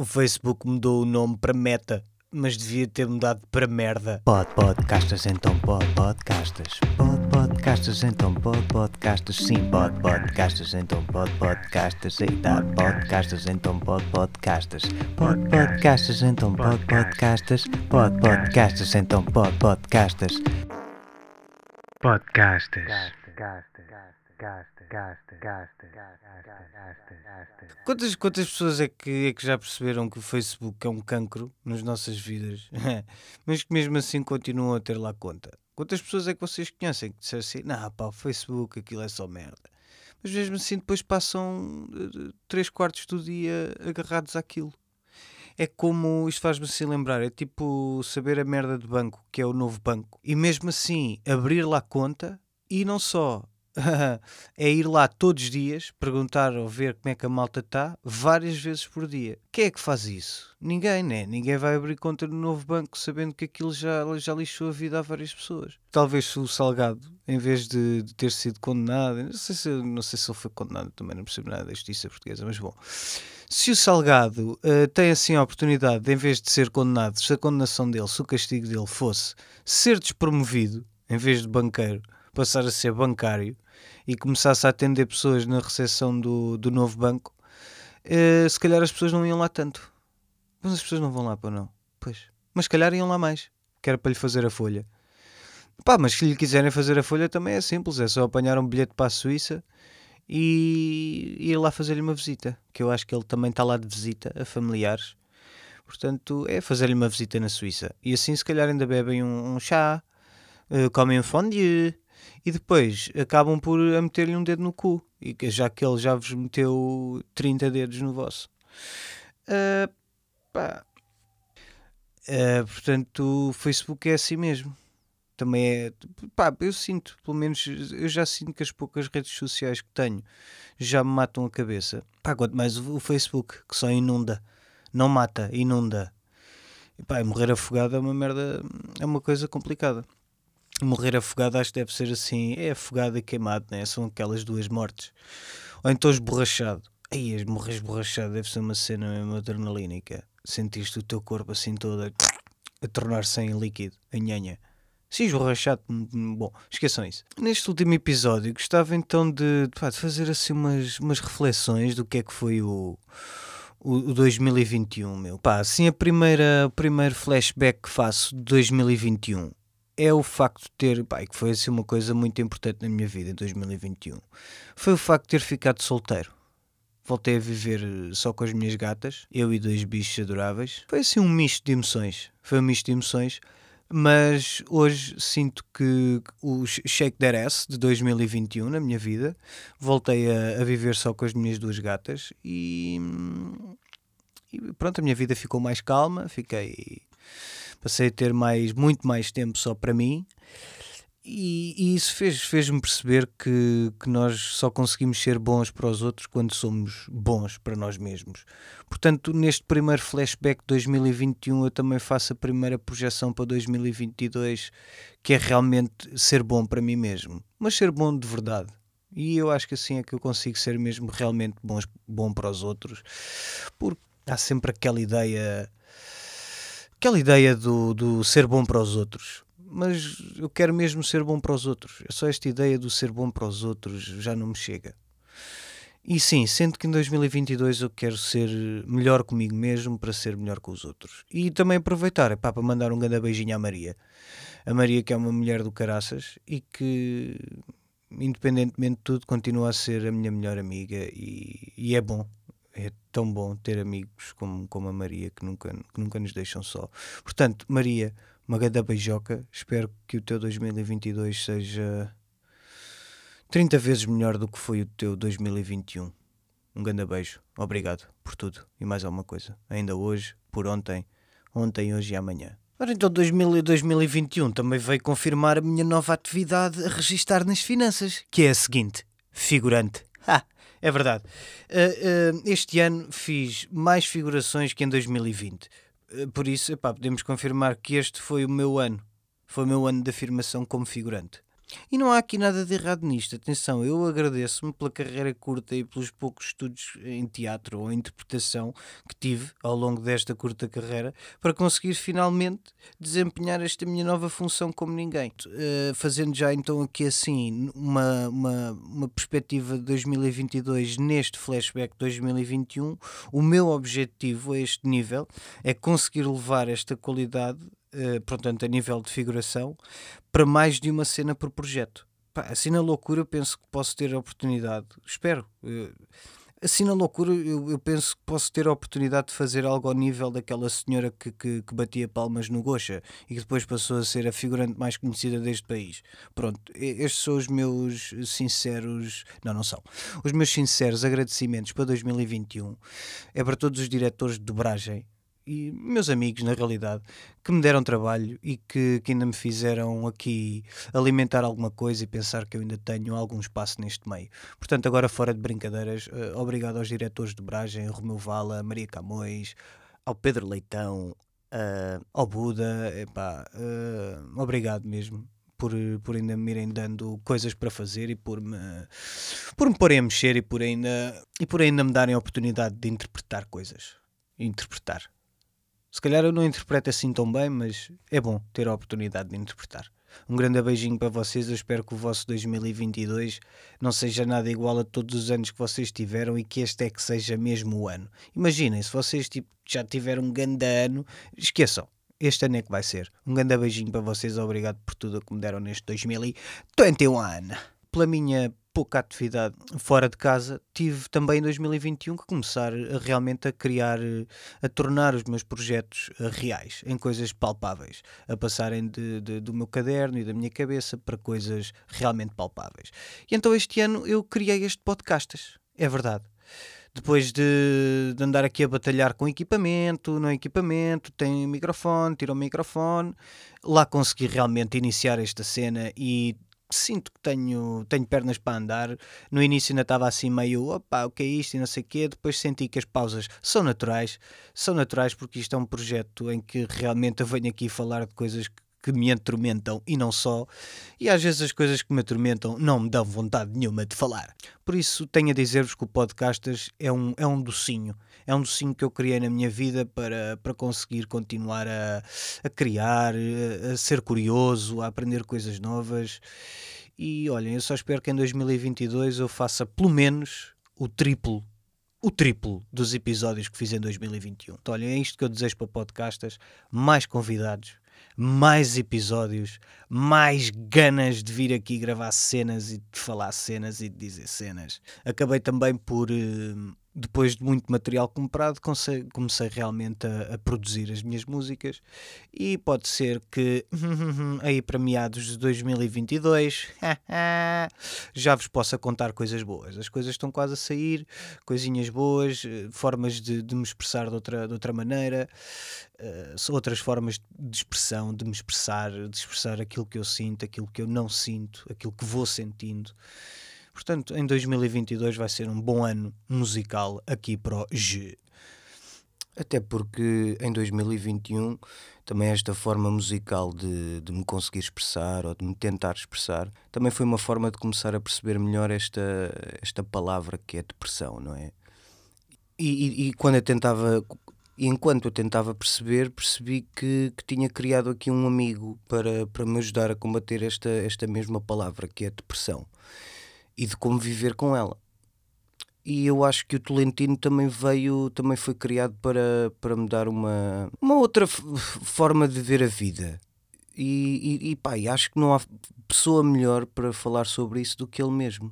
O Facebook mudou o nome para Meta, mas devia ter mudado para merda. Pod podcastas, então pod podcastas. Pod podcastas, então pod podcastas. Sim, pod podcastas, então pod podcastas. Eita, podcastas, então pod podcastas. Pod podcastas, então pod podcastas. Pod podcastas, então pod podcastas. Podcastas. Quantas, quantas pessoas é que, é que já perceberam que o Facebook é um cancro nas nossas vidas, mas que mesmo assim continuam a ter lá conta? Quantas pessoas é que vocês conhecem que disseram assim, não pá, o Facebook aquilo é só merda, mas mesmo assim depois passam uh, três quartos do dia agarrados àquilo? É como, isto faz-me assim lembrar, é tipo saber a merda de banco, que é o novo banco, e mesmo assim abrir lá conta e não só é ir lá todos os dias, perguntar ou ver como é que a malta está, várias vezes por dia. Quem é que faz isso? Ninguém, né? Ninguém vai abrir conta no novo banco sabendo que aquilo já, já lixou a vida a várias pessoas. Talvez o Salgado, em vez de, de ter sido condenado, não sei, se, não sei se ele foi condenado, também não percebo nada da justiça portuguesa, mas bom. Se o Salgado uh, tem assim a oportunidade, de, em vez de ser condenado, se a condenação dele, se o castigo dele fosse ser despromovido, em vez de banqueiro, passar a ser bancário e começasse a atender pessoas na recepção do, do novo banco, uh, se calhar as pessoas não iam lá tanto. Mas as pessoas não vão lá para não. Pois. Mas se calhar iam lá mais, que era para lhe fazer a folha. Pá, mas se lhe quiserem fazer a folha também é simples, é só apanhar um bilhete para a Suíça e ir lá fazer-lhe uma visita, que eu acho que ele também está lá de visita a familiares. Portanto, é fazer-lhe uma visita na Suíça. E assim, se calhar, ainda bebem um, um chá, uh, comem um fondue, e depois acabam por meter-lhe um dedo no cu, já que ele já vos meteu 30 dedos no vosso. Uh, pá. Uh, portanto, o Facebook é assim mesmo. Também é. Pá, eu sinto, pelo menos, eu já sinto que as poucas redes sociais que tenho já me matam a cabeça. Pá, quanto mais o, o Facebook, que só inunda. Não mata, inunda. E, pá, morrer afogado é uma merda, é uma coisa complicada morrer afogado acho que deve ser assim, é afogado e queimado, né? São aquelas duas mortes. Ou então esborrachado. Aí, morrer esborrachado deve ser uma cena mesmo adrenalínica. Sentiste o teu corpo assim todo a, a tornar-se em líquido, em nhanha. Sim, esborrachado, hum, hum, bom, esqueçam isso. Neste último episódio gostava então de, de, fazer assim umas, umas reflexões do que é que foi o, o, o 2021, meu. Pá, assim a primeira, o primeiro flashback que faço de 2021 é o facto de ter, pá, que foi assim uma coisa muito importante na minha vida em 2021, foi o facto de ter ficado solteiro. Voltei a viver eh, só com as minhas gatas, eu e dois bichos adoráveis. Foi assim um misto de emoções. Foi um misto de emoções, mas hoje sinto que o Shake That Ass de 2021 na minha vida, voltei a, a viver só com as minhas duas gatas e, e pronto, a minha vida ficou mais calma, fiquei passei a ter mais, muito mais tempo só para mim. E, e isso fez, fez-me perceber que, que nós só conseguimos ser bons para os outros quando somos bons para nós mesmos. Portanto, neste primeiro flashback de 2021, eu também faço a primeira projeção para 2022, que é realmente ser bom para mim mesmo, mas ser bom de verdade. E eu acho que assim é que eu consigo ser mesmo realmente bons, bom para os outros, porque há sempre aquela ideia aquela ideia do, do ser bom para os outros. Mas eu quero mesmo ser bom para os outros. É só esta ideia do ser bom para os outros já não me chega. E sim, sendo que em 2022 eu quero ser melhor comigo mesmo para ser melhor com os outros. E também aproveitar epá, para mandar um grande beijinho à Maria. A Maria que é uma mulher do caraças e que, independentemente de tudo, continua a ser a minha melhor amiga e, e é bom é tão bom ter amigos como, como a Maria que nunca, que nunca nos deixam só. Portanto, Maria, uma grande beijoca. Espero que o teu 2022 seja 30 vezes melhor do que foi o teu 2021. Um grande beijo. Obrigado por tudo e mais alguma coisa. Ainda hoje, por ontem, ontem, hoje e amanhã. Ora, então 2000, 2021 também veio confirmar a minha nova atividade a registar nas finanças, que é a seguinte: figurante. Ha! É verdade. Uh, uh, este ano fiz mais figurações que em 2020. Uh, por isso, epá, podemos confirmar que este foi o meu ano. Foi o meu ano de afirmação como figurante. E não há aqui nada de errado nisto. Atenção, eu agradeço-me pela carreira curta e pelos poucos estudos em teatro ou interpretação que tive ao longo desta curta carreira para conseguir finalmente desempenhar esta minha nova função como ninguém. Uh, fazendo já então aqui assim uma, uma, uma perspectiva de 2022 neste flashback 2021, o meu objetivo a este nível é conseguir levar esta qualidade uh, portanto, a nível de figuração, para mais de uma cena por projeto. Pá, assim na loucura eu penso que posso ter a oportunidade, espero. Uh, assim na loucura eu, eu, penso que posso ter a oportunidade de fazer algo ao nível daquela senhora que, que, que, batia palmas no Gocha e que depois passou a ser a figurante mais conhecida deste país. Pronto, estes são os meus sinceros. Não, não são. Os meus sinceros agradecimentos para 2021 é para todos os diretores de dobragem e meus amigos, na realidade, que me deram trabalho e que, que, ainda me fizeram aqui alimentar alguma coisa e pensar que eu ainda tenho algum espaço neste meio. Portanto, agora fora de brincadeiras, uh, obrigado aos diretores de Bragem, Romeu Vala, Maria Camões, ao Pedro Leitão, uh, ao Buda, epá, uh, obrigado mesmo. Por, por ainda me irem dando coisas para fazer e por me, por me porem a mexer e por ainda, e por ainda me darem a oportunidade de interpretar coisas. Interpretar se calhar eu não interpreto assim tão bem, mas é bom ter a oportunidade de interpretar. Um grande beijinho para vocês. Eu espero que o vosso 2022 não seja nada igual a todos os anos que vocês tiveram e que este é que seja mesmo o ano. Imaginem, se vocês tipo, já tiveram um grande ano, esqueçam. Este ano é que vai ser. Um grande beijinho para vocês. Obrigado por tudo que me deram neste 2021. Pela minha pouca atividade fora de casa, tive também em 2021 que começar a, realmente a criar, a tornar os meus projetos eh, reais, em coisas palpáveis, a passarem de, de, do meu caderno e da minha cabeça para coisas realmente palpáveis. E então este ano eu criei este podcast, é verdade depois de, de, andar aqui a batalhar com equipamento, no equipamento, tem microfone, tira o microfone, lá consegui realmente iniciar esta cena e sinto que tenho, tenho pernas para andar. No início ainda estava assim meio, opa, o que é isto e não sei o quê. Depois senti que as pausas são naturais. São naturais porque isto é um projeto em que realmente eu venho aqui falar de coisas que que me atormentam e não só, e às vezes as coisas que me atormentam não me dão vontade nenhuma de falar. Por isso tenho a dizer-vos que o Podcastas é um, é um docinho, é um docinho que eu criei na minha vida para, para conseguir continuar a, a criar, a, ser curioso, a aprender coisas novas. E olhem, eu só espero que em 2022 eu faça pelo menos o triplo o triplo dos episódios que fiz em 2021. Então, olha, é isto que eu desejo para podcastas, mais convidados, mais episódios, mais ganas de vir aqui gravar cenas e de falar cenas e de dizer cenas. Acabei também por uh, depois de muito material comprado, comecei, realmente a, a, produzir as minhas músicas e pode ser que aí para meados de 2022 já vos possa contar coisas boas. As coisas estão quase a sair, coisinhas boas, eh, formas de, de me expressar de outra, de outra maneira, uh, outras formas de expressão, de me expressar, de expressar aquilo que eu sinto, aquilo que eu não sinto, aquilo que vou sentindo. Portanto, em 2022 vai ser um bom ano musical aqui para o G. Até porque em 2021 também esta forma musical de, de me conseguir expressar ou de me tentar expressar também foi uma forma de começar a perceber melhor esta, esta palavra que é depressão, não é? E, e, e quando eu tentava enquanto eu tentava perceber, percebi que, que tinha criado aqui um amigo para, para me ajudar a combater esta, esta mesma palavra, que é depressão e de como viver com ela. E eu acho que o Tolentino também veio, também foi criado para, para me dar uma, uma outra forma de ver a vida. E, e, e pá, acho que não há pessoa melhor para falar sobre isso do que ele mesmo.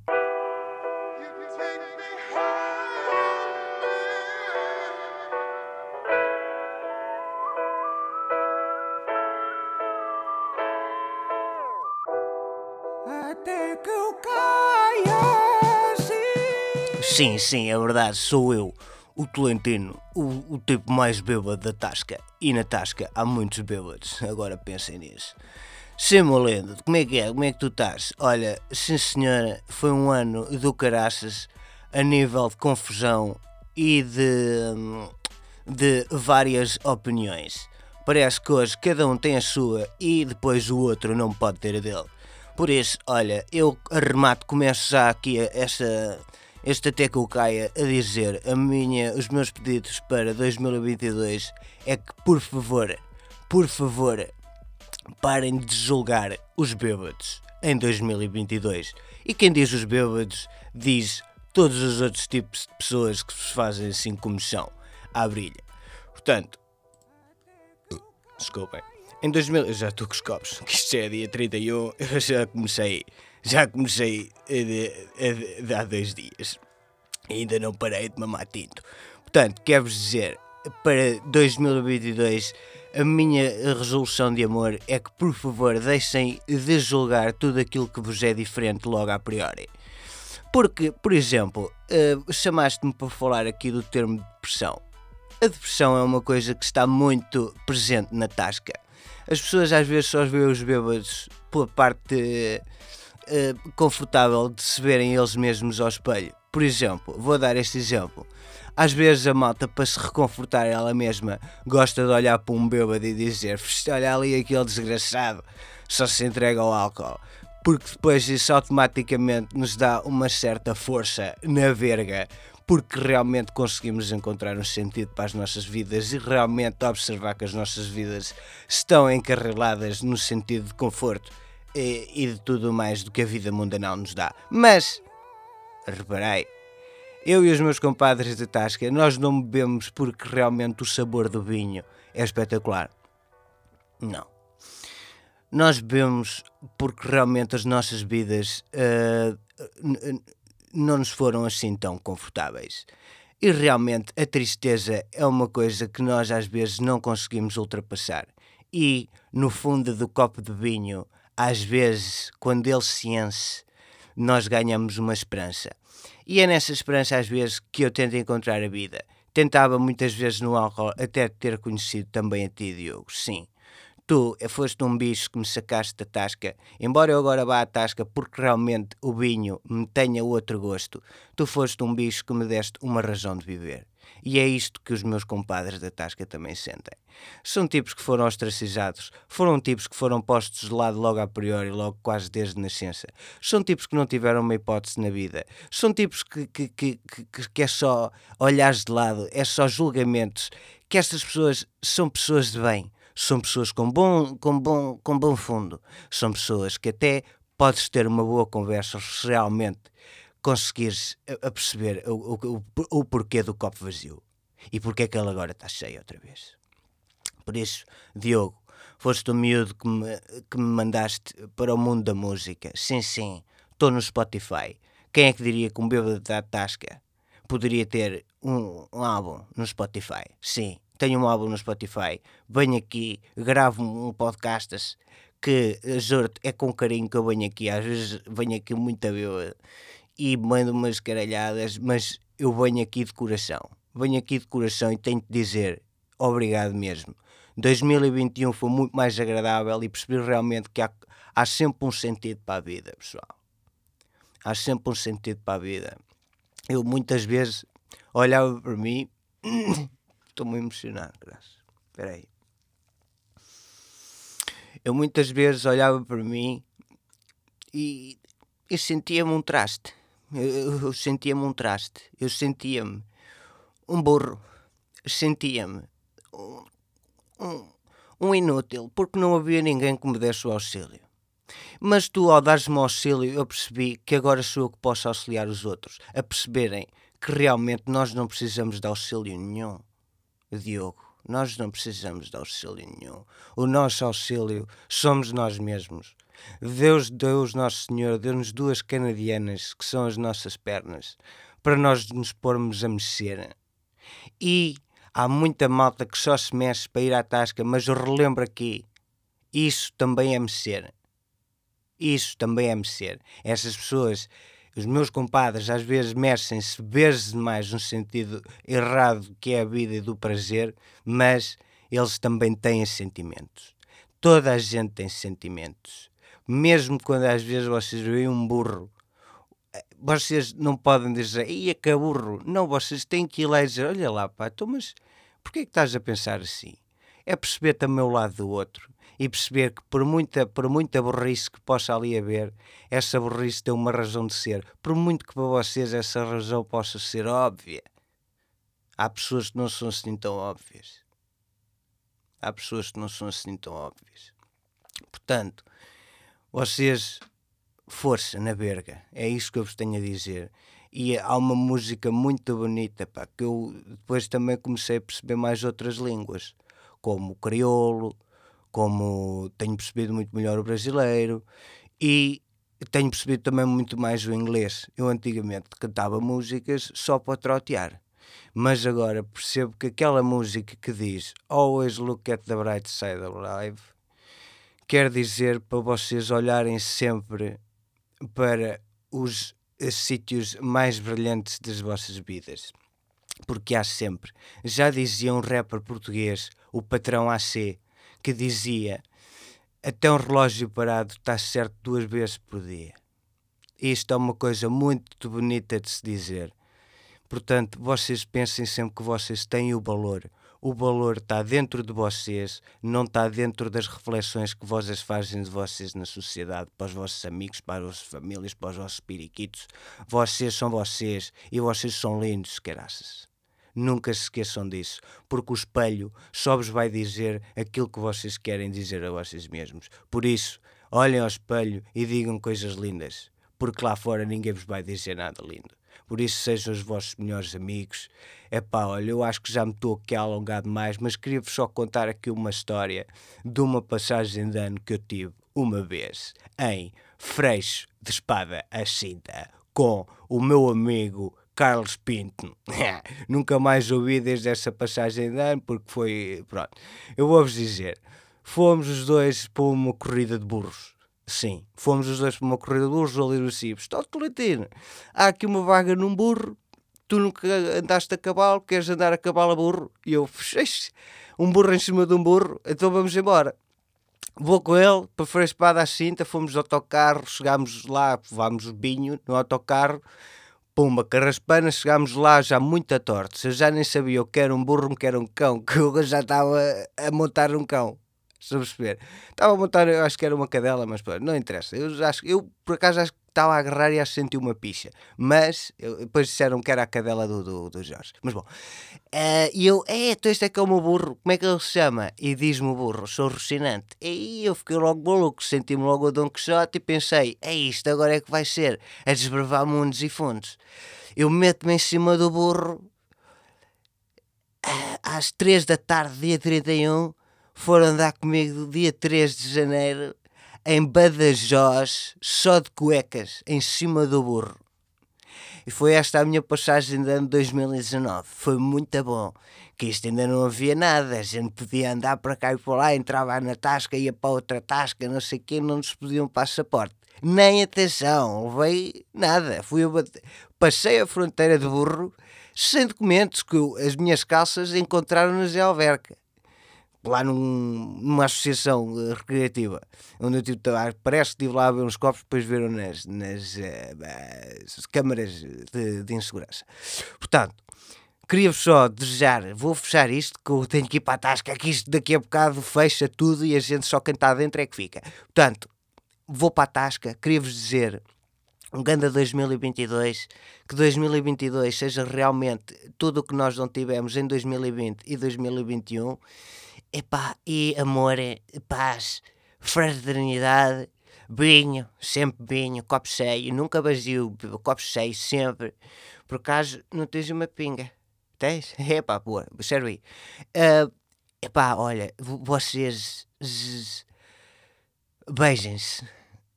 Sim, sim, é verdade, sou eu, o Tolentino, o, o tipo mais bêbado da Tasca. E na Tasca há muitos bêbados, agora pensem nisso. Sim, Molendo, como é que é? Como é que tu estás? Olha, sim senhora, foi um ano do caraças a nível de confusão e de, de várias opiniões. Parece que hoje cada um tem a sua e depois o outro não pode ter a dele. Por isso, olha, eu arremato, começo já aqui esta, este até que eu caia a dizer a minha, os meus pedidos para 2022 é que, por favor, por favor, parem de julgar os bêbados em 2022. E quem diz os bêbados diz todos os outros tipos de pessoas que se fazem assim como são, à brilha. Portanto, desculpem. Em 2000, eu já estou com os copos, que isto já é dia 31, eu já comecei, já comecei eh, de- de- há dois dias. Ainda não parei de mamar tinto. Portanto, quero-vos dizer, para 2022, a minha resolução de amor é que, por favor, deixem de julgar tudo aquilo que vos é diferente logo a priori. Porque, por exemplo, eh, chamaste-me para falar aqui do termo depressão. A depressão é uma coisa que está muito presente na tasca. As pessoas às vezes só veem os bêbados pela parte eh, confortável de se verem eles mesmos ao espelho. Por exemplo, vou dar este exemplo. Às vezes a malta, para se reconfortar ela mesma, gosta de olhar para um bêbado e dizer: "Fiste, olha ali aquele desgraçado, só se entrega ao álcool. Porque depois isso automaticamente nos dá uma certa força na verga, porque realmente conseguimos encontrar um sentido para as nossas vidas e realmente observar que as nossas vidas estão encarriladas no sentido de conforto e, e de tudo mais do que a vida mundanal nos dá. Mas, reparei, eu e os meus compadres de Tasca, nós não bebemos porque realmente o sabor do vinho é espetacular. Não. Nós bebemos porque realmente as nossas vidas n- não nos foram assim tão confortáveis. E realmente a tristeza é uma coisa que nós às vezes não conseguimos ultrapassar. E no fundo do copo de vinho, às vezes, quando ele se enche, nós ganhamos uma esperança. E é nessa esperança, às vezes, que eu tento encontrar a vida. Tentava muitas vezes no álcool até ter conhecido também a ti, Diogo, sim. Tu foste um bicho que me sacaste da tasca, embora eu agora vá à tasca porque realmente o vinho me tenha outro gosto, tu foste um bicho que me deste uma razão de viver. E é isto que os meus compadres da tasca também sentem. São tipos que foram ostracizados, foram tipos que foram postos de lado logo a priori, logo quase desde nascença. São tipos que não tiveram uma hipótese na vida. São tipos que, que, que, que, que é só olhares de lado, é só julgamentos. Que estas pessoas são pessoas de bem são pessoas com bom, com bom, com bom fundo, são pessoas que até podes ter uma boa conversa se realmente conseguires a, perceber o, o, o, porquê do copo vazio e porque é que ele agora está cheio outra vez. Por isso, Diogo, foste o miúdo que me, que me mandaste para o mundo da música. Sim, sim, estou no Spotify. Quem é que diria que um bêbado da tasca poderia ter um, um álbum no Spotify? Sim, tenho um álbum no Spotify, venho aqui, gravo um podcast que, juro é com carinho que eu venho aqui, às vezes venho aqui muito a bêbado e mando umas caralhadas, mas eu venho aqui de coração, venho aqui de coração e tenho de dizer obrigado mesmo. 2021 foi muito mais agradável e percebi realmente que há, há sempre um sentido para a vida, pessoal. Há sempre um sentido para a vida. Eu muitas vezes olhava para mim Estou-me emocionado, graças. Espera aí. Eu muitas vezes olhava para mim e, e sentia-me um traste. Eu, eu, sentia-me um traste. Eu sentia-me um burro. Sentia-me um, um, um inútil, porque não havia ninguém que me desse o auxílio. Mas tu, ao dares-me auxílio, eu percebi que agora sou eu que posso auxiliar os outros a perceberem que realmente nós não precisamos de auxílio nenhum. Diogo, nós não precisamos de auxílio nenhum. O nosso auxílio somos nós mesmos. Deus, Deus Nosso Senhor, deu-nos duas canadianas, que são as nossas pernas, para nós nos pormos a mexer. E há muita malta que só se mexe para ir à tasca, mas eu relembro aqui, isso também é mexer. Isso também é mexer. Essas pessoas os meus compadres às vezes mexem-se vezes demais no sentido errado que é a vida e do prazer, mas eles também têm sentimentos. Toda a gente tem sentimentos. Mesmo quando às vezes vocês veem um burro, vocês não podem dizer, ia que burro. Não, vocês têm que ir lá e dizer, olha lá, pá, então, mas porquê é que estás a pensar assim? é perceber também o lado do outro e perceber que por muita, por muita burrice que possa ali haver, essa burrice tem uma razão de ser. Por muito que para vocês essa razão possa ser óbvia, há pessoas que não são assim tão óbvias. Há pessoas que não são assim tão óbvias. Portanto, vocês, força na verga, é isso que eu vos tenho a dizer. E há uma música muito bonita, pá, que eu depois também comecei a perceber mais outras línguas, como o crioulo, como tenho percebido muito melhor o brasileiro e tenho percebido também muito mais o inglês. Eu antigamente cantava músicas só para trotear, mas agora percebo que aquela música que diz Always look at the bright side of life quer dizer para vocês olharem sempre para os sítios mais brilhantes das vossas vidas. Porque há sempre. Já dizia um rapper português, o patrão AC, que dizia: até um relógio parado está certo duas vezes por dia. Isto é uma coisa muito bonita de se dizer. Portanto, vocês pensem sempre que vocês têm o valor. O valor está dentro de vocês, não está dentro das reflexões que vocês fazem de vocês na sociedade, para os vossos amigos, para as vossas famílias, para os vossos periquitos. Vocês são vocês e vocês são lindos, caraças. Nunca se esqueçam disso, porque o espelho só vos vai dizer aquilo que vocês querem dizer a vocês mesmos. Por isso, olhem ao espelho e digam coisas lindas, porque lá fora ninguém vos vai dizer nada lindo. Por isso, sejam os vossos melhores amigos. É pá, olha, eu acho que já me estou aqui a alongar demais, mas queria-vos só contar aqui uma história de uma passagem de ano que eu tive uma vez em Freixo de Espada à Cinta com o meu amigo Carlos Pinto. Nunca mais ouvi desde essa passagem de ano, porque foi. Pronto. Eu vou-vos dizer: fomos os dois para uma corrida de burros. Sim, fomos os dois para uma corrida de burros ali no Cibos. Estou Tolentino. Há aqui uma vaga num burro. Tu nunca andaste a cavalo, queres andar a cavalo a burro? E eu, fechei um burro em cima de um burro, então vamos embora. Vou com ele para Freire Espada à Cinta, fomos ao autocarro, chegámos lá, levámos o vinho no autocarro Pumba, carraspana, chegámos lá já muito a tortos. Eu já nem sabia o que era um burro, o que era um cão, que eu já estava a montar um cão. Estás perceber? Estava a montar, eu acho que era uma cadela, mas pô, não interessa. Eu, acho, eu por acaso acho estava a agarrar e acho que senti uma picha. Mas depois disseram que era a cadela do, do, do Jorge. Mas bom, uh, e eu, é, então este é que é o meu burro, como é que ele se chama? E diz-me o burro, sou Rocinante. E eu fiquei logo maluco, senti-me logo o Dom Quixote e pensei, é isto, agora é que vai ser, a desbravar mundos e fundos. Eu meto-me em cima do burro uh, às 3 da tarde, dia 31 foram andar comigo dia 3 de janeiro em Badajoz, só de cuecas, em cima do burro. E foi esta a minha passagem de ano 2019. Foi muito bom. Que isto ainda não havia nada. A gente podia andar para cá e para lá, entrava na tasca, ia para outra tasca, não sei o quê, não nos pediam passaporte. Nem atenção, levei nada. Fui a. Passei a fronteira de burro sem documentos, que as minhas calças encontraram na Zé Alverca lá num, numa associação eh, recreativa, onde eu tive, parece que estive lá a ver uns copos, depois viram nas, nas uh, câmaras de, de, insegurança. Portanto, queria-vos só desejar, vou fechar isto, que eu tenho que ir para a tasca, que isto daqui a bocado fecha tudo e a gente só está dentro é que fica. Portanto, vou para a tasca, queria-vos dizer um grande 2022, que 2022 seja realmente tudo o que nós não tivemos em 2020 e 2021 Epá, e amor, paz, fraternidade, vinho, sempre vinho, copo cheio, nunca vazio, copo cheio, sempre. Por acaso, não tens uma pinga? Tens? Epá, boa, serve aí. Uh, epá, olha, vocês beijem-se,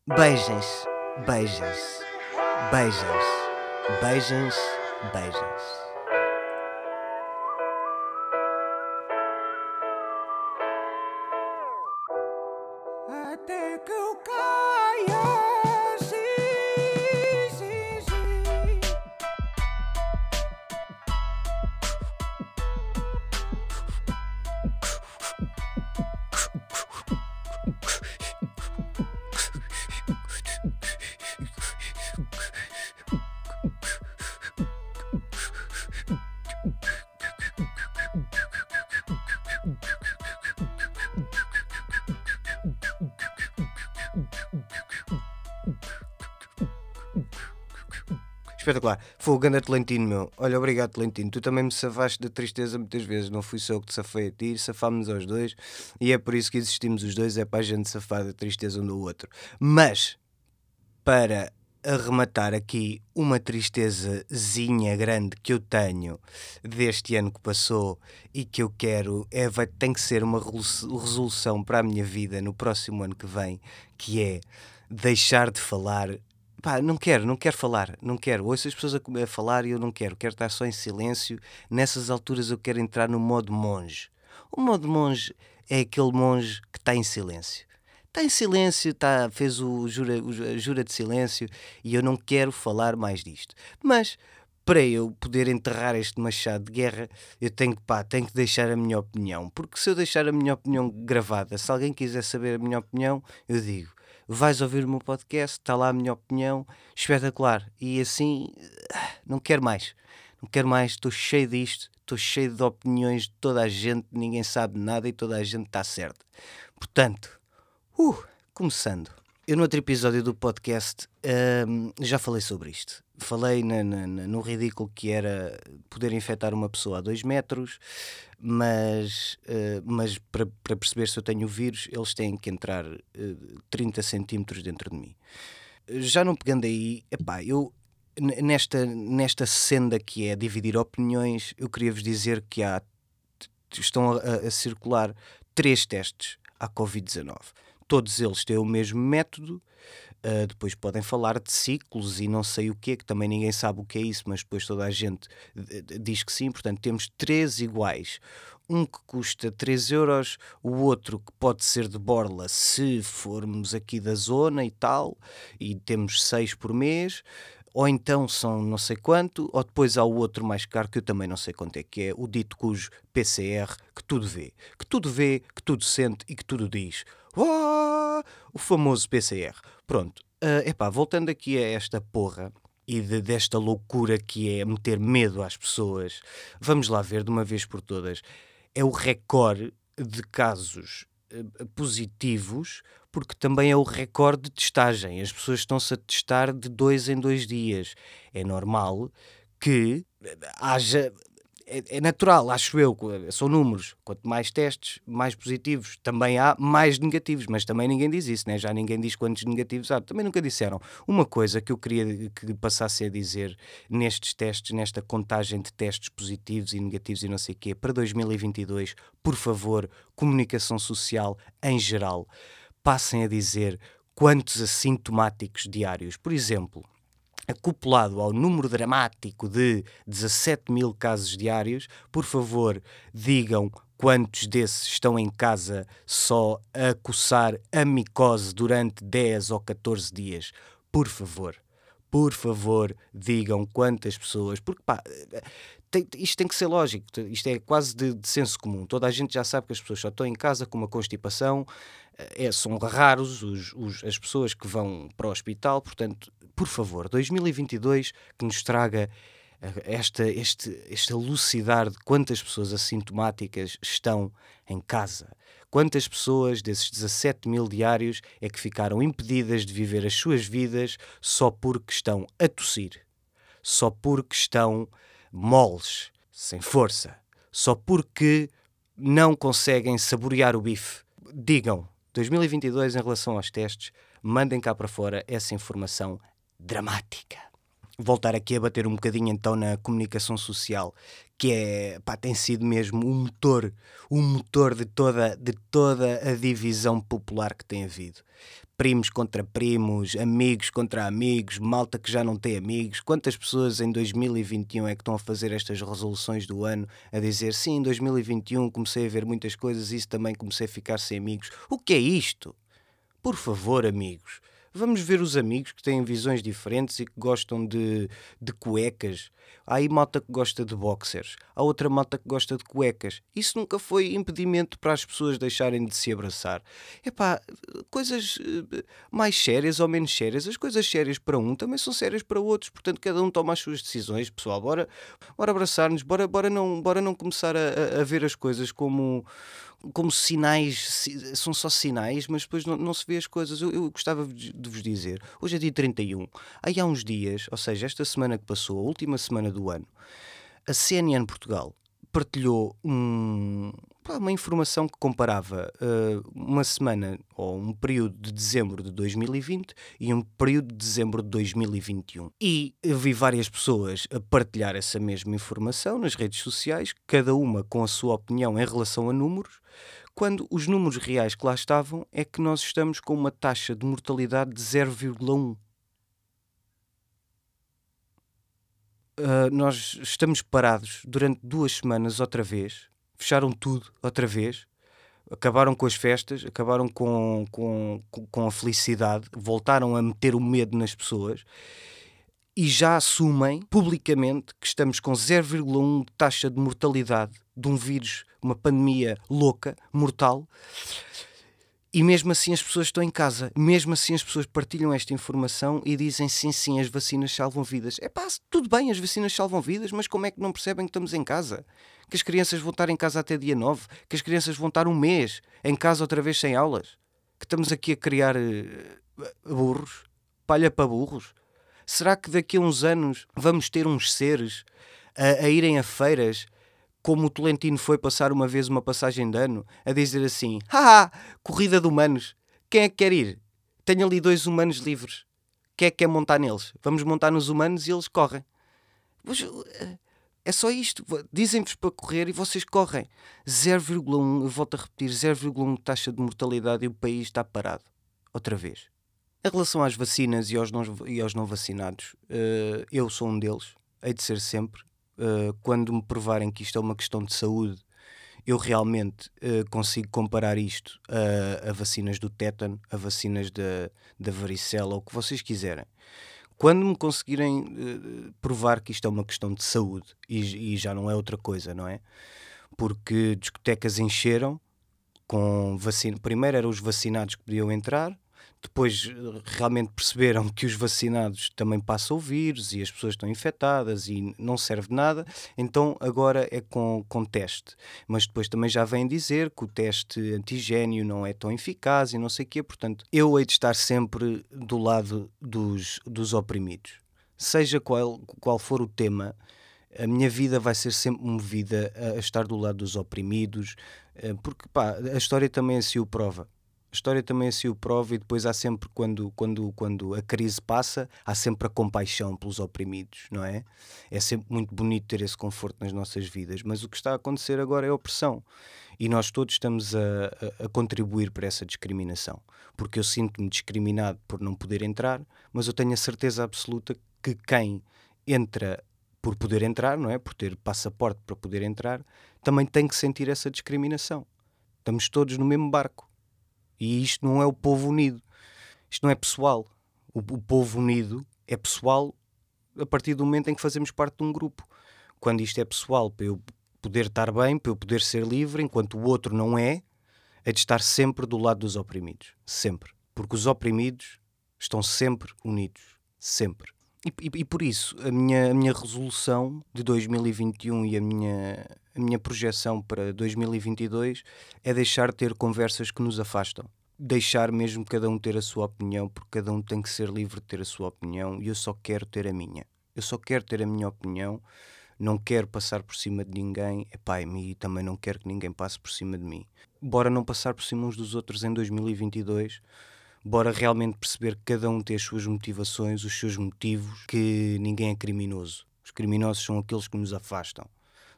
beijem-se, beijem-se, beijem-se, beijem-se, beijem-se. Espetacular. Foi o grande Atlantino, meu. Olha, obrigado, Atlantino. Tu também me safaste da tristeza muitas vezes. Não fui só eu que te safei a ti, safámos aos dois. E é por isso que existimos os dois, é para a gente safar da tristeza um do outro. Mas, para arrematar aqui uma tristezazinha grande que eu tenho deste ano que passou e que eu quero, é, vai, tem que ser uma resolução para a minha vida no próximo ano que vem, que é deixar de falar pá, não quero, não quero falar, não quero. Ouço as pessoas a, a falar e eu não quero, quero estar só em silêncio. Nessas alturas eu quero entrar no modo monge. O modo monge é aquele monge que está em silêncio. Está em silêncio, está, fez o jura, o jura de silêncio e eu não quero falar mais disto. Mas para eu poder enterrar este machado de guerra, eu tenho, pá, tenho que deixar a minha opinião. Porque se eu deixar a minha opinião gravada, se alguém quiser saber a minha opinião, eu digo: vais ouvir o meu podcast, está lá a minha opinião, espetacular. E assim, não quero mais. Não quero mais, estou cheio disto, estou cheio de opiniões de toda a gente, ninguém sabe nada e toda a gente está certa. Portanto, uh, começando. Eu no outro episódio do podcast um, já falei sobre isto. Falei na, na, no ridículo que era poder infectar uma pessoa a 2 metros, mas, uh, mas para, para, perceber se eu tenho o vírus, eles têm que entrar uh, 30 centímetros dentro de mim. Já não pegando aí, epá, eu nesta, nesta senda que é dividir opiniões, eu queria vos dizer que há, estão a, a circular três testes à Covid-19 todos eles têm o mesmo método. Uh, depois podem falar de ciclos e não sei o quê, que também ninguém sabe o que é isso, mas depois toda a gente diz que sim. Portanto, temos três iguais. Um que custa 3 euros, o outro que pode ser de borla se formos aqui da zona e tal, e temos seis por mês ou então são não sei quanto, ou depois há o outro mais caro que eu também não sei quanto é, que é o dito cujo PCR, que tudo vê, que tudo vê, que tudo sente e que tudo diz. Oh! O famoso PCR. Pronto, uh, epá, voltando aqui a esta porra e de, desta loucura que é meter medo às pessoas, vamos lá ver de uma vez por todas. É o recorde de casos uh, positivos porque também é o recorde de testagem. As pessoas estão-se a testar de dois em dois dias. É normal que haja. É, é natural, acho eu, são números. Quanto mais testes, mais positivos. Também há mais negativos, mas também ninguém diz isso, né? já ninguém diz quantos negativos há. Também nunca disseram. Uma coisa que eu queria que passasse a dizer nestes testes, nesta contagem de testes positivos e negativos e não sei o quê, para 2022, por favor, comunicação social em geral passem a dizer quantos assintomáticos diários. Por exemplo, acoplado ao número dramático de 17 mil casos diários, por favor, digam quantos desses estão em casa só a coçar a micose durante 10 ou 14 dias. Por favor. Por favor, digam quantas pessoas, porque pá, tem, isto tem que ser lógico, isto é quase de, de, senso comum. Toda a gente já sabe que as pessoas só estão em casa com uma constipação, é, são raros os, os, as pessoas que vão para o hospital, portanto, por favor, 2022 que nos traga eh, esta, este, este elucidar de quantas pessoas assintomáticas estão em casa. Quantas pessoas desses 17 mil diários é que ficaram impedidas de viver as suas vidas só porque estão a tossir, só porque estão moles, sem força, só porque não conseguem saborear o bife. Digam, 2022 em relação aos testes, mandem cá para fora essa informação dramática. Voltar aqui a bater um bocadinho então na comunicação social, que é, pá, tem sido mesmo o motor, o motor de toda, de toda a divisão popular que tem havido primos contra primos, amigos contra amigos, malta que já não tem amigos. Quantas pessoas em 2021 é que estão a fazer estas resoluções do ano a dizer sim, em 2021 comecei a ver muitas coisas e isso também comecei a ficar sem amigos? O que é isto? Por favor, amigos, Vamos ver os amigos que têm visões diferentes e que gostam de, de cuecas. Há aí malta que gosta de boxers, há outra malta que gosta de cuecas. Isso nunca foi impedimento para as pessoas deixarem de se abraçar. Epá, coisas eh, mais sérias ou menos sérias. As coisas sérias para um também são sérias para outros, portanto cada um toma as suas decisões, pessoal. Bora, bora abraçar-nos, bora, bora, não, bora não começar a, a ver as coisas como como sinais, são só sinais, mas depois não, não se vê as coisas. Eu, eu, gostava de vos dizer, hoje é dia 31, aí há uns dias, ou seja, esta semana que passou, a última semana do ano, a CNN Portugal partilhou um, uma informação que comparava uh, uma semana ou um período de dezembro de 2020 e um período de dezembro de 2021. E vi várias pessoas a partilhar essa mesma informação nas redes sociais, cada uma com a sua opinião em relação a números, quando os números reais que lá estavam é que nós estamos com uma taxa de mortalidade de 0,1. Uh, nós estamos parados durante duas semanas outra vez, fecharam tudo outra vez, acabaram com as festas, acabaram com, com, com a felicidade, voltaram a meter o medo nas pessoas e já assumem publicamente que estamos com 0,1 taxa de mortalidade de um vírus, uma pandemia louca, mortal. E mesmo assim as pessoas estão em casa, mesmo assim as pessoas partilham esta informação e dizem sim, sim, as vacinas salvam vidas. É pá, tudo bem, as vacinas salvam vidas, mas como é que não percebem que estamos em casa? Que as crianças vão estar em casa até dia 9, que as crianças vão estar um mês em casa outra vez sem aulas, que estamos aqui a criar uh, burros, palha para burros. Será que daqui a uns anos vamos ter uns seres a, a irem a feiras como o Tolentino foi passar uma vez uma passagem de ano, a dizer assim: haha, corrida de humanos, quem é que quer ir? Tenho ali dois humanos livres. Quem é que quer montar neles? Vamos montar nos humanos e eles correm. Eh, é só isto. Dizem-vos para correr e vocês correm. 0,1, eu volto a repetir, 0,1 taxa de mortalidade e o país está parado. Outra vez. Em relação às vacinas e aos não, e aos não vacinados, uh, eu sou um deles, hei de ser sempre. Uh, quando me provarem que isto é uma questão de saúde, eu realmente uh, consigo comparar isto a, a, vacinas do tétano, a vacinas da, varicela, o que vocês quiserem. Quando me conseguirem uh, provar que isto é uma questão de saúde e, e, já não é outra coisa, não é? Porque discotecas encheram com vacina. Primeiro eram os vacinados que podiam entrar, depois eh, realmente perceberam que os vacinados também passam o vírus e as pessoas estão infectadas e não serve de nada, então agora é com, com teste. Mas depois também já vêm dizer que o teste antigênio não é tão eficaz e não sei o quê, portanto eu hei de estar sempre do lado dos, dos oprimidos. Seja qual, qual for o tema, a minha vida vai ser sempre movida a estar do lado dos oprimidos, eh, porque pá, a história também assim o prova a história também assim o prova e depois há sempre, quando, quando, quando a crise passa, há sempre a compaixão pelos oprimidos, não é? É sempre muito bonito ter esse conforto nas nossas vidas, mas o que está a acontecer agora é a opressão. E nós todos estamos a, a, a contribuir para essa discriminação. Porque eu sinto-me discriminado por não poder entrar, mas eu tenho a certeza absoluta que quem entra por poder entrar, não é? Por ter passaporte para poder entrar, também tem que sentir essa discriminação. Estamos todos no mesmo barco e isto não é o povo unido. Isto não é pessoal. O, o povo unido é pessoal a partir do momento em que fazemos parte de um grupo. Quando isto é pessoal, para eu poder estar bem, para eu poder ser livre, enquanto o outro não é, é de estar sempre do lado dos oprimidos. Sempre. Porque os oprimidos estão sempre unidos. Sempre. E, e, por isso, a minha, a minha resolução de 2021 e a minha, a minha projeção para 2022 é deixar de ter conversas que nos afastam. Deixar mesmo cada um ter a sua opinião, porque cada um tem que ser livre de ter a sua opinião e eu só quero ter a minha. Eu só quero ter a minha opinião, não quero passar por cima de ninguém, epá, e também não quero que ninguém passe por cima de mim. Bora não passar por cima uns dos outros em 2022 bora realmente perceber que cada um tem as suas motivações, os seus motivos, que ninguém é criminoso. Os criminosos são aqueles que nos afastam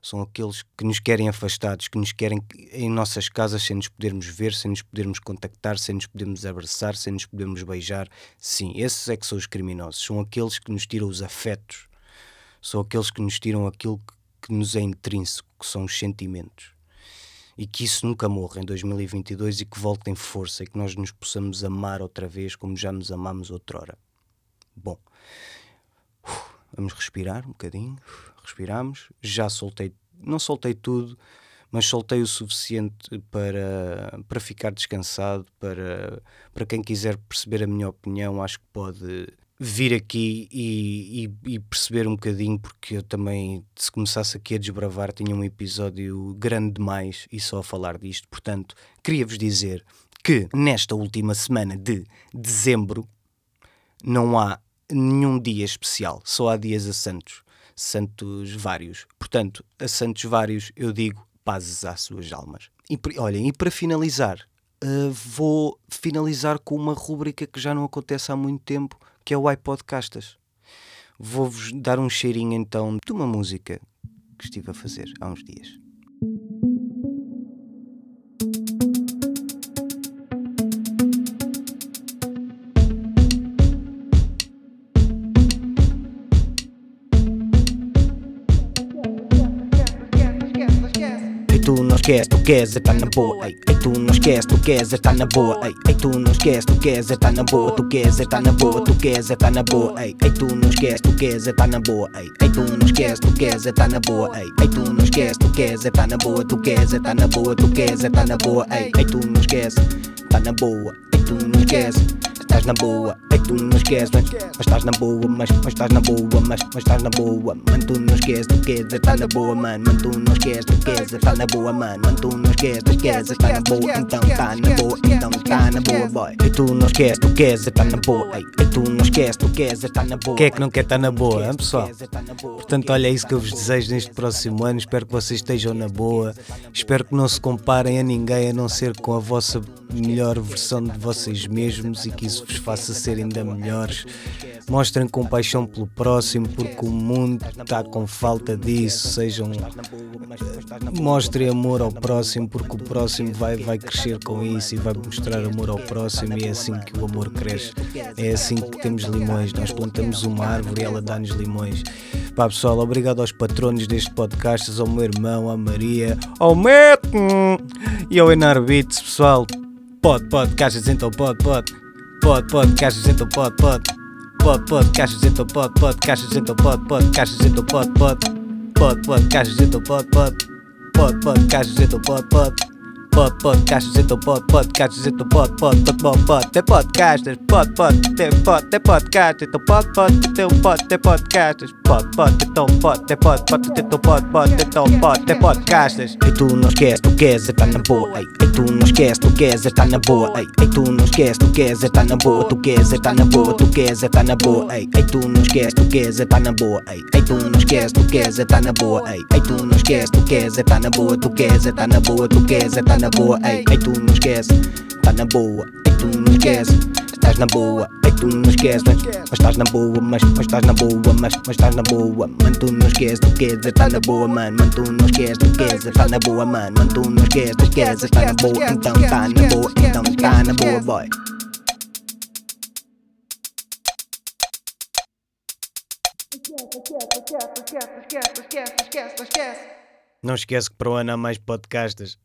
são aqueles que nos querem afastados, que nos querem em nossas casas sem nos podermos ver, sem nos podermos contactar, sem nos podermos abraçar, sem nos podermos beijar. Sim, esses é que são os criminosos. São aqueles que nos tiram os afetos, são aqueles que nos tiram aquilo que, que nos é intrínseco, que são os sentimentos. E que isso nunca morra em 2022 e que volte em força e que nós nos possamos amar outra vez como já nos amámos outrora. Bom, vamos respirar um bocadinho respiramos. Já soltei, não soltei tudo, mas soltei o suficiente para, para ficar descansado. Para, para quem quiser perceber a minha opinião, acho que pode vir aqui e, e, e, perceber um bocadinho, porque eu também, se começasse aqui a desbravar, tinha um episódio grande demais e só a falar disto. Portanto, queria-vos dizer que nesta última semana de dezembro, não há nenhum dia especial, só há dias a santos. Santos vários. Portanto, a santos vários eu digo pazes às suas almas. E, olhem, e para finalizar, uh, vou finalizar com uma rúbrica que já não acontece há muito tempo, que é o iPodcastas. Vou-vos dar um cheirinho então de uma música que estive a fazer há uns dias. Esquece, tu queres estar na boa. Ei, ei, tu não esquece, tu queres estar na boa. Ei, ei, tu não esquece, tu queres estar na boa. Tu queres estar na boa, tu queres estar na boa. Ei, ei, tu não esquece, tu queres estar na boa. Ei, ei, tu não esquece, tu queres estar na boa. Ei, ei, tu não esquece, tu queres estar na boa. Tu queres estar na boa, tu queres estar na boa. Ei, ei, tu não esquece, tá na boa. Ei, tu não esquece. Estás na boa, ei tu não esqueces, mas, mas estás na boa, mas, mas estás na boa, mas, mas estás na boa, mano tu não esqueces, tu queres estar na boa, mano, mano tu não esqueces, tu queres estar na boa, mano, mano tu não esqueces, tu queres estar na boa, então tá na boa, então tá na boa, boy. Ei tu não esqueces, tu queres estar na boa, ei, ei tu não esqueces, tu queres estar na boa. Quem é que não quer estar na boa, hein, pessoal? Portanto, olha, é isso que eu vos desejo neste próximo ano. Espero que vocês estejam na boa. Espero que não se comparem a ninguém a não ser com a vossa melhor versão de vocês mesmos e que isso vos faça ser ainda melhores. Mostrem compaixão pelo próximo, porque o mundo está com falta disso. Sejam. Mostrem amor ao próximo, porque o próximo vai, vai crescer com isso e vai mostrar amor ao próximo. E é assim que o amor cresce. É assim que temos limões. Nós plantamos uma árvore e ela dá-nos limões. Pá, pessoal, obrigado aos patronos deste podcast, ao meu irmão, à Maria, ao Meto e ao Enar pessoal. Pode, pode, caixas então, pode, pode. Pode, pode, caixas então, pode, pode. Pode, pode, caixas então, pode, pode. Caixas então, pode, pode. Caixas então, pode, pode. Pode, pode, caixas então, pode, pode. Pode, pode, então, pode, caixas então, pode. Caixas então, pode, pode. Pode, pode, pode. Tem podcastas. Pode, pode. Tem, pode, tem podcast. Então, pode, pode. Tem um pode, tem podcastas. Pode, pode. Então, pode, tem pode, pode. Então, pode, pode. Então, pode, tem podcastas. E tu não esqueces, tu queres estar na boa. Ei, ei, tu não esqueces, tu queres estar na boa. Ei, ei, tu não esqueces, tu queres estar na boa. Tu queres estar na boa, tu queres estar na boa. Ei, ei, tu não esqueces, tu queres estar na boa. Ei, ei, tu não esqueces, tu queres estar na boa. Ei, ei, tu não esqueces, tu queres estar na boa. Tu queres estar na boa, tu queres estar na boa. Ei, ei, tu não esqueces, tá na boa. Ei, tu não esqueces, estás na boa. Ei, tu não esqueces, mas, mas estás na boa, mas, mas estás na boa, mas, mas estás na boa. Mano, tu não esqueces, tu queres estar na boa, mano. Mano, tu não esqueces, tu queres estar na boa, mano. Mano, tu não esqueces, tu queres estar na boa. Então tá na boa, então tá na boa, boy. Não esquece que para o ano há mais podcastas.